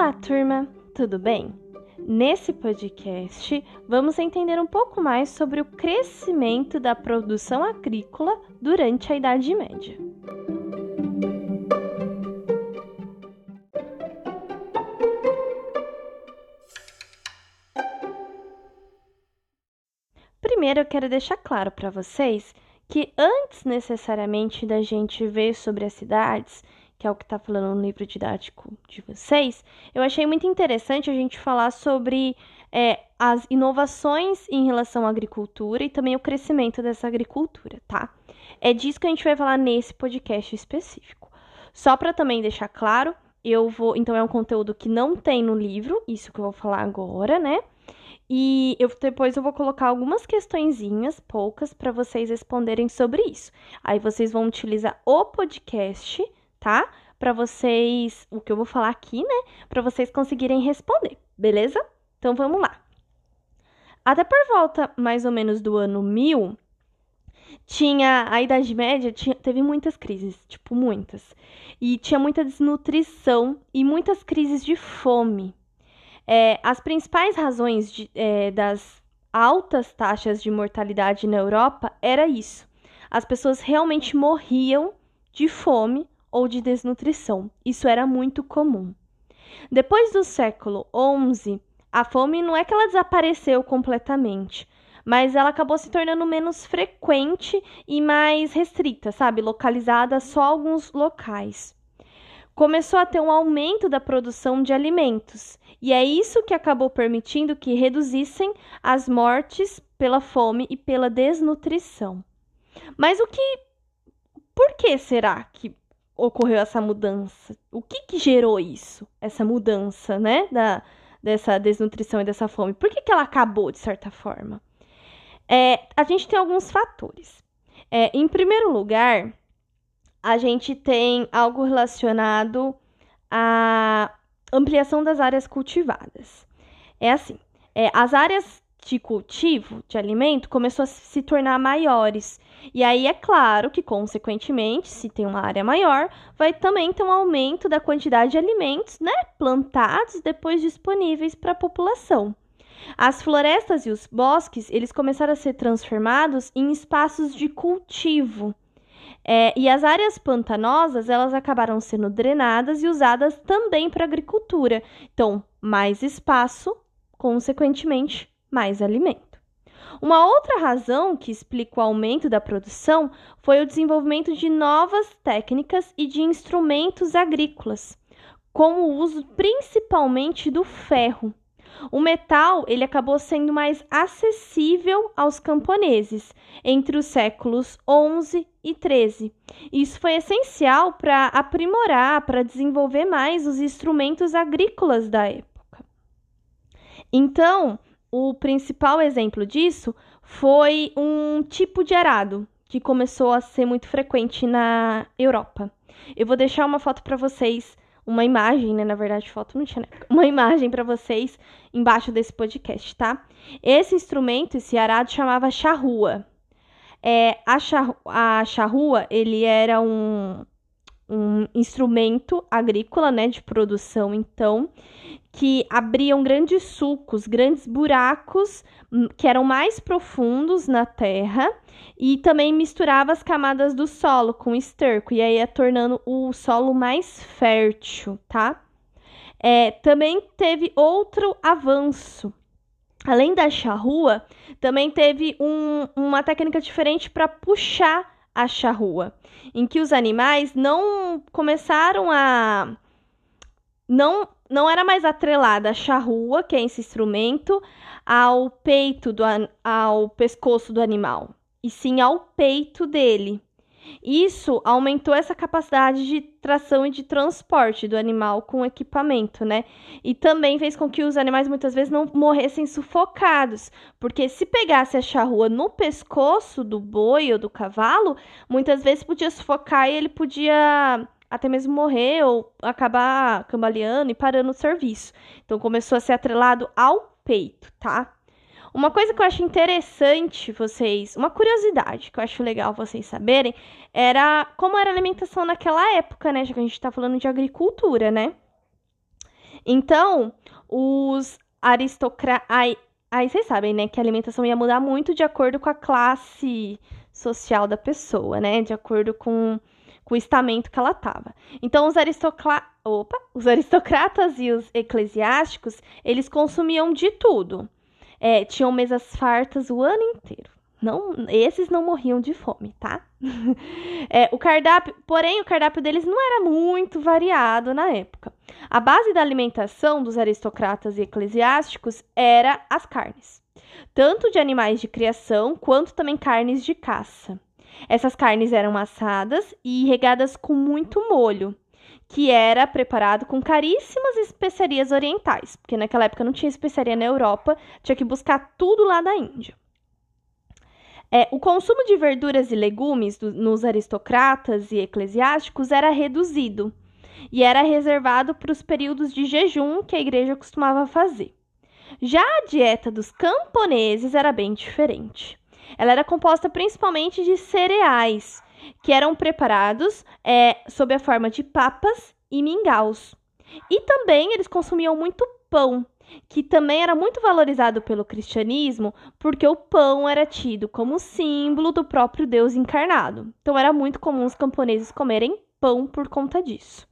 Olá, turma, tudo bem? Nesse podcast, vamos entender um pouco mais sobre o crescimento da produção agrícola durante a Idade Média. Primeiro, eu quero deixar claro para vocês que antes necessariamente da gente ver sobre as cidades, que é o que está falando no livro didático de vocês, eu achei muito interessante a gente falar sobre é, as inovações em relação à agricultura e também o crescimento dessa agricultura, tá? É disso que a gente vai falar nesse podcast específico. Só para também deixar claro, eu vou. Então, é um conteúdo que não tem no livro, isso que eu vou falar agora, né? E eu, depois eu vou colocar algumas questõezinhas, poucas, para vocês responderem sobre isso. Aí vocês vão utilizar o podcast, tá? Para vocês, o que eu vou falar aqui, né? Para vocês conseguirem responder, beleza? Então vamos lá. Até por volta mais ou menos do ano 1000, tinha a Idade Média tinha, teve muitas crises, tipo muitas. E tinha muita desnutrição e muitas crises de fome. É, as principais razões de, é, das altas taxas de mortalidade na Europa era isso. As pessoas realmente morriam de fome ou de desnutrição. Isso era muito comum. Depois do século XI, a fome não é que ela desapareceu completamente, mas ela acabou se tornando menos frequente e mais restrita, sabe? Localizada só alguns locais começou a ter um aumento da produção de alimentos, e é isso que acabou permitindo que reduzissem as mortes pela fome e pela desnutrição. Mas o que por que será que ocorreu essa mudança? O que, que gerou isso? Essa mudança, né, da dessa desnutrição e dessa fome? Por que, que ela acabou de certa forma? É, a gente tem alguns fatores. É, em primeiro lugar, a gente tem algo relacionado à ampliação das áreas cultivadas. É assim, é, as áreas de cultivo de alimento começou a se tornar maiores. E aí é claro que, consequentemente, se tem uma área maior, vai também ter um aumento da quantidade de alimentos né, plantados depois disponíveis para a população. As florestas e os bosques, eles começaram a ser transformados em espaços de cultivo. É, e as áreas pantanosas, elas acabaram sendo drenadas e usadas também para agricultura. Então, mais espaço, consequentemente, mais alimento. Uma outra razão que explica o aumento da produção foi o desenvolvimento de novas técnicas e de instrumentos agrícolas, com o uso principalmente do ferro. O metal ele acabou sendo mais acessível aos camponeses entre os séculos 11 e 13. Isso foi essencial para aprimorar, para desenvolver mais os instrumentos agrícolas da época. Então, o principal exemplo disso foi um tipo de arado que começou a ser muito frequente na Europa. Eu vou deixar uma foto para vocês uma imagem, né? Na verdade, foto não tinha, né? Uma imagem para vocês embaixo desse podcast, tá? Esse instrumento, esse arado, chamava charrua. É, a, a charrua, ele era um, um instrumento agrícola, né, de produção, então, que abriam grandes sulcos, grandes buracos hum, que eram mais profundos na terra e também misturava as camadas do solo com esterco e aí ia tornando o solo mais fértil, tá? É, também teve outro avanço. Além da charrua, também teve um, uma técnica diferente para puxar a charrua, em que os animais não começaram a não não era mais atrelada a charrua, que é esse instrumento, ao peito do ao pescoço do animal, e sim ao peito dele. Isso aumentou essa capacidade de tração e de transporte do animal com equipamento, né? E também fez com que os animais muitas vezes não morressem sufocados, porque se pegasse a charrua no pescoço do boi ou do cavalo, muitas vezes podia sufocar e ele podia até mesmo morrer ou acabar cambaleando e parando o serviço. Então começou a ser atrelado ao peito, tá? Uma coisa que eu acho interessante vocês, uma curiosidade que eu acho legal vocês saberem, era como era a alimentação naquela época, né? Já que a gente tá falando de agricultura, né? Então, os aristocratas. Aí, vocês sabem, né, que a alimentação ia mudar muito de acordo com a classe social da pessoa, né? De acordo com, com o estamento que ela estava. Então, os, aristocla... Opa, os aristocratas e os eclesiásticos, eles consumiam de tudo. É, tinham mesas fartas o ano inteiro. Não, esses não morriam de fome, tá? é, o cardápio, porém, o cardápio deles não era muito variado na época. A base da alimentação dos aristocratas e eclesiásticos era as carnes, tanto de animais de criação quanto também carnes de caça. Essas carnes eram assadas e regadas com muito molho, que era preparado com caríssimas especiarias orientais, porque naquela época não tinha especiaria na Europa, tinha que buscar tudo lá da Índia. É, o consumo de verduras e legumes do, nos aristocratas e eclesiásticos era reduzido e era reservado para os períodos de jejum que a igreja costumava fazer. Já a dieta dos camponeses era bem diferente. Ela era composta principalmente de cereais, que eram preparados é, sob a forma de papas e mingaus. E também eles consumiam muito pão, que também era muito valorizado pelo cristianismo, porque o pão era tido como símbolo do próprio Deus encarnado. Então era muito comum os camponeses comerem pão por conta disso.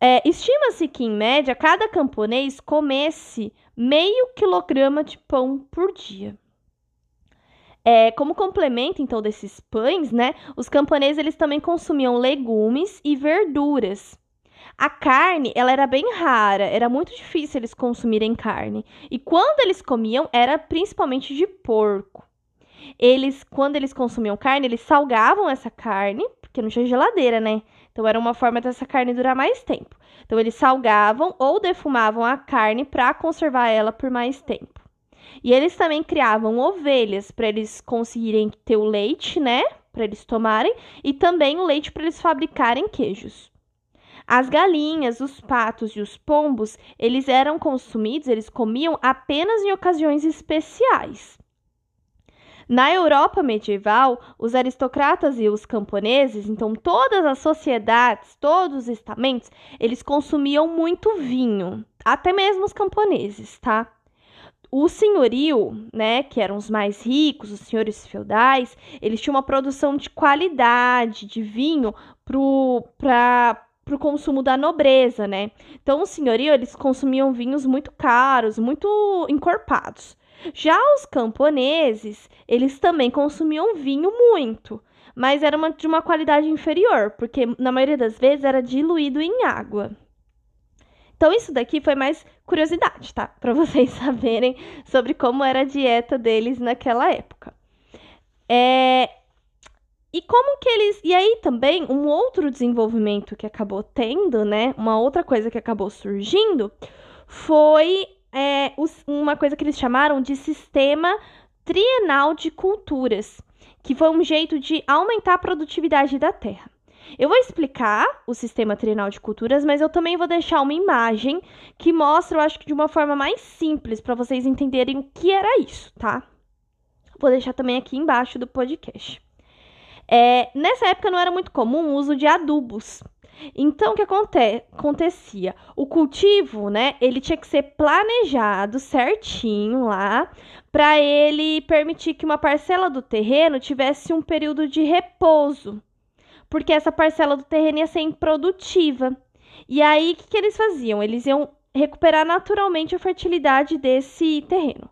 É, Estima-se que, em média, cada camponês comesse meio quilograma de pão por dia. É, como complemento, então, desses pães, né, os camponeses eles também consumiam legumes e verduras. A carne, ela era bem rara, era muito difícil eles consumirem carne. E quando eles comiam, era principalmente de porco. Eles, quando eles consumiam carne, eles salgavam essa carne, porque não tinha geladeira, né? Então era uma forma dessa carne durar mais tempo. Então eles salgavam ou defumavam a carne para conservar ela por mais tempo. E eles também criavam ovelhas para eles conseguirem ter o leite, né? Para eles tomarem, e também o leite para eles fabricarem queijos. As galinhas, os patos e os pombos, eles eram consumidos, eles comiam apenas em ocasiões especiais. Na Europa medieval, os aristocratas e os camponeses, então todas as sociedades, todos os estamentos, eles consumiam muito vinho, até mesmo os camponeses, tá? O senhorio, né, que eram os mais ricos, os senhores feudais, eles tinham uma produção de qualidade de vinho para para o consumo da nobreza, né? Então, o senhorio, eles consumiam vinhos muito caros, muito encorpados. Já os camponeses, eles também consumiam vinho muito, mas era uma, de uma qualidade inferior, porque na maioria das vezes era diluído em água. Então, isso daqui foi mais curiosidade, tá? Para vocês saberem sobre como era a dieta deles naquela época. É, e como que eles. E aí também, um outro desenvolvimento que acabou tendo, né? Uma outra coisa que acabou surgindo foi é, uma coisa que eles chamaram de sistema trienal de culturas, que foi um jeito de aumentar a produtividade da terra. Eu vou explicar o sistema trienal de culturas, mas eu também vou deixar uma imagem que mostra, eu acho que de uma forma mais simples, para vocês entenderem o que era isso, tá? Vou deixar também aqui embaixo do podcast. É, nessa época não era muito comum o uso de adubos. Então, o que aconte acontecia? O cultivo, né, ele tinha que ser planejado certinho lá, para ele permitir que uma parcela do terreno tivesse um período de repouso, porque essa parcela do terreno ia ser improdutiva. E aí, o que, que eles faziam? Eles iam recuperar naturalmente a fertilidade desse terreno.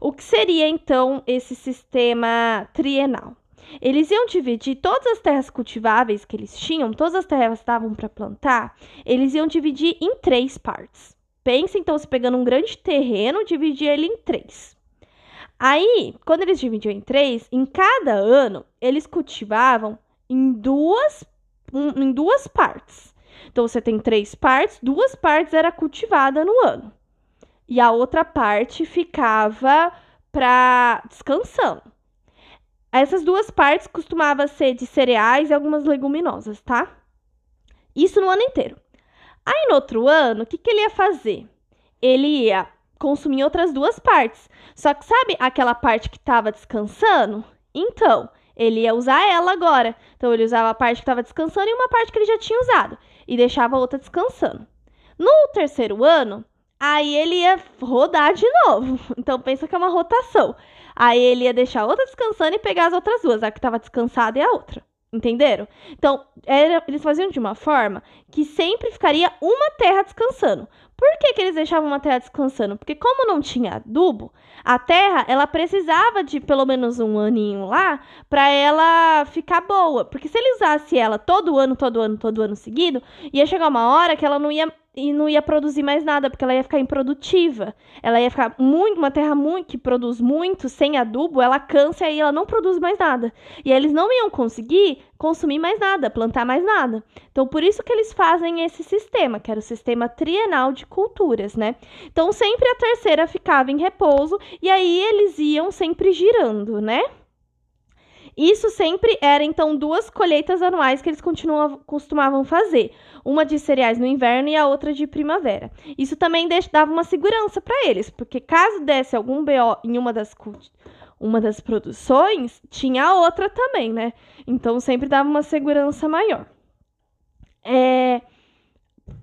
O que seria, então, esse sistema trienal? Eles iam dividir todas as terras cultiváveis que eles tinham, todas as terras que estavam para plantar, eles iam dividir em três partes. Pensa então se pegando um grande terreno, dividir ele em três. Aí, quando eles dividiam em três, em cada ano eles cultivavam em duas, um, em duas partes. Então você tem três partes, duas partes era cultivada no ano e a outra parte ficava para descansando. Essas duas partes costumava ser de cereais e algumas leguminosas, tá? Isso no ano inteiro. Aí no outro ano, o que, que ele ia fazer? Ele ia consumir outras duas partes. Só que sabe aquela parte que estava descansando? Então, ele ia usar ela agora. Então, ele usava a parte que estava descansando e uma parte que ele já tinha usado. E deixava a outra descansando. No terceiro ano, aí ele ia rodar de novo. Então pensa que é uma rotação. Aí ele ia deixar outra descansando e pegar as outras duas, a que estava descansada e a outra. Entenderam? Então, era, eles faziam de uma forma que sempre ficaria uma terra descansando. Por que, que eles deixavam uma terra descansando? Porque como não tinha adubo, a terra ela precisava de pelo menos um aninho lá para ela ficar boa. Porque se ele usasse ela todo ano, todo ano, todo ano seguido, ia chegar uma hora que ela não ia e não ia produzir mais nada, porque ela ia ficar improdutiva. Ela ia ficar muito, uma terra muito que produz muito, sem adubo, ela cansa e ela não produz mais nada. E aí eles não iam conseguir consumir mais nada, plantar mais nada. Então, por isso que eles fazem esse sistema, que era o sistema trienal de culturas, né? Então, sempre a terceira ficava em repouso e aí eles iam sempre girando, né? Isso sempre era, então, duas colheitas anuais que eles costumavam fazer. Uma de cereais no inverno e a outra de primavera. Isso também dava uma segurança para eles, porque caso desse algum BO em uma das, uma das produções, tinha a outra também, né? Então sempre dava uma segurança maior. É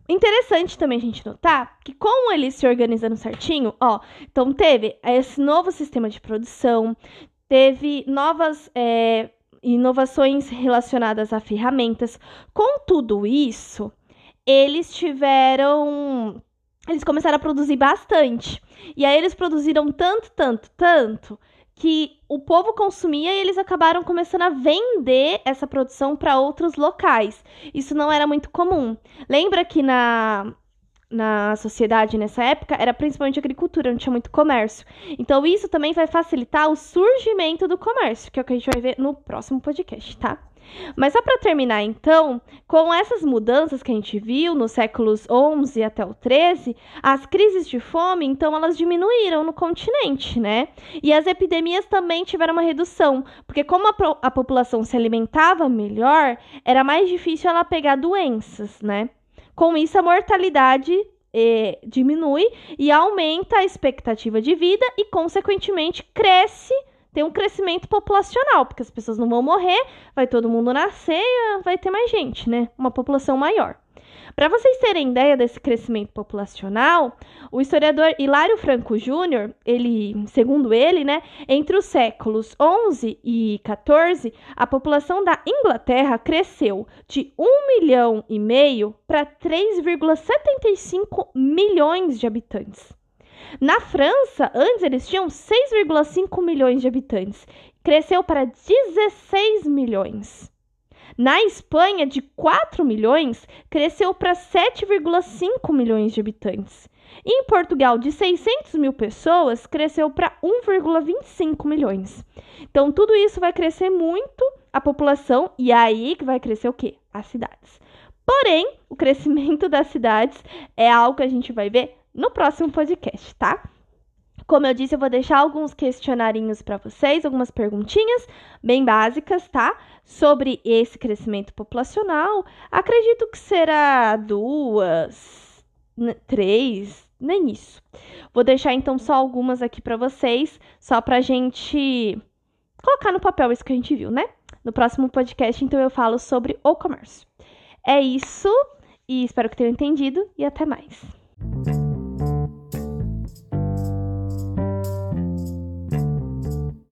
interessante também a gente notar que com eles se organizando certinho, ó, então teve esse novo sistema de produção, teve novas é, inovações relacionadas a ferramentas. Com tudo isso, eles tiveram. Eles começaram a produzir bastante. E aí eles produziram tanto, tanto, tanto que o povo consumia e eles acabaram começando a vender essa produção para outros locais. Isso não era muito comum. Lembra que na na sociedade nessa época era principalmente agricultura, não tinha muito comércio. Então isso também vai facilitar o surgimento do comércio, que é o que a gente vai ver no próximo podcast, tá? Mas só para terminar, então, com essas mudanças que a gente viu nos séculos 11 até o 13, as crises de fome, então, elas diminuíram no continente, né? E as epidemias também tiveram uma redução, porque como a, a população se alimentava melhor, era mais difícil ela pegar doenças, né? Com isso, a mortalidade eh, diminui e aumenta a expectativa de vida e, consequentemente, cresce, tem um crescimento populacional, porque as pessoas não vão morrer, vai todo mundo nascer, vai ter mais gente, né? Uma população maior. Para vocês terem ideia desse crescimento populacional, o historiador Hilário Franco Júnior, ele, segundo ele, né, entre os séculos 11 e 14, a população da Inglaterra cresceu de 1 milhão e meio para 3,75 milhões de habitantes. Na França, antes eles tinham 6,5 milhões de habitantes, cresceu para 16 milhões. Na Espanha, de 4 milhões, cresceu para 7,5 milhões de habitantes. E em Portugal, de 600 mil pessoas, cresceu para 1,25 milhões. Então, tudo isso vai crescer muito a população, e aí que vai crescer o quê? As cidades. Porém, o crescimento das cidades é algo que a gente vai ver no próximo podcast, tá? Como eu disse, eu vou deixar alguns questionarinhos para vocês, algumas perguntinhas bem básicas, tá? Sobre esse crescimento populacional. Acredito que será duas, três, nem isso. Vou deixar então só algumas aqui para vocês, só pra gente colocar no papel isso que a gente viu, né? No próximo podcast, então, eu falo sobre o comércio. É isso, e espero que tenham entendido, e até mais.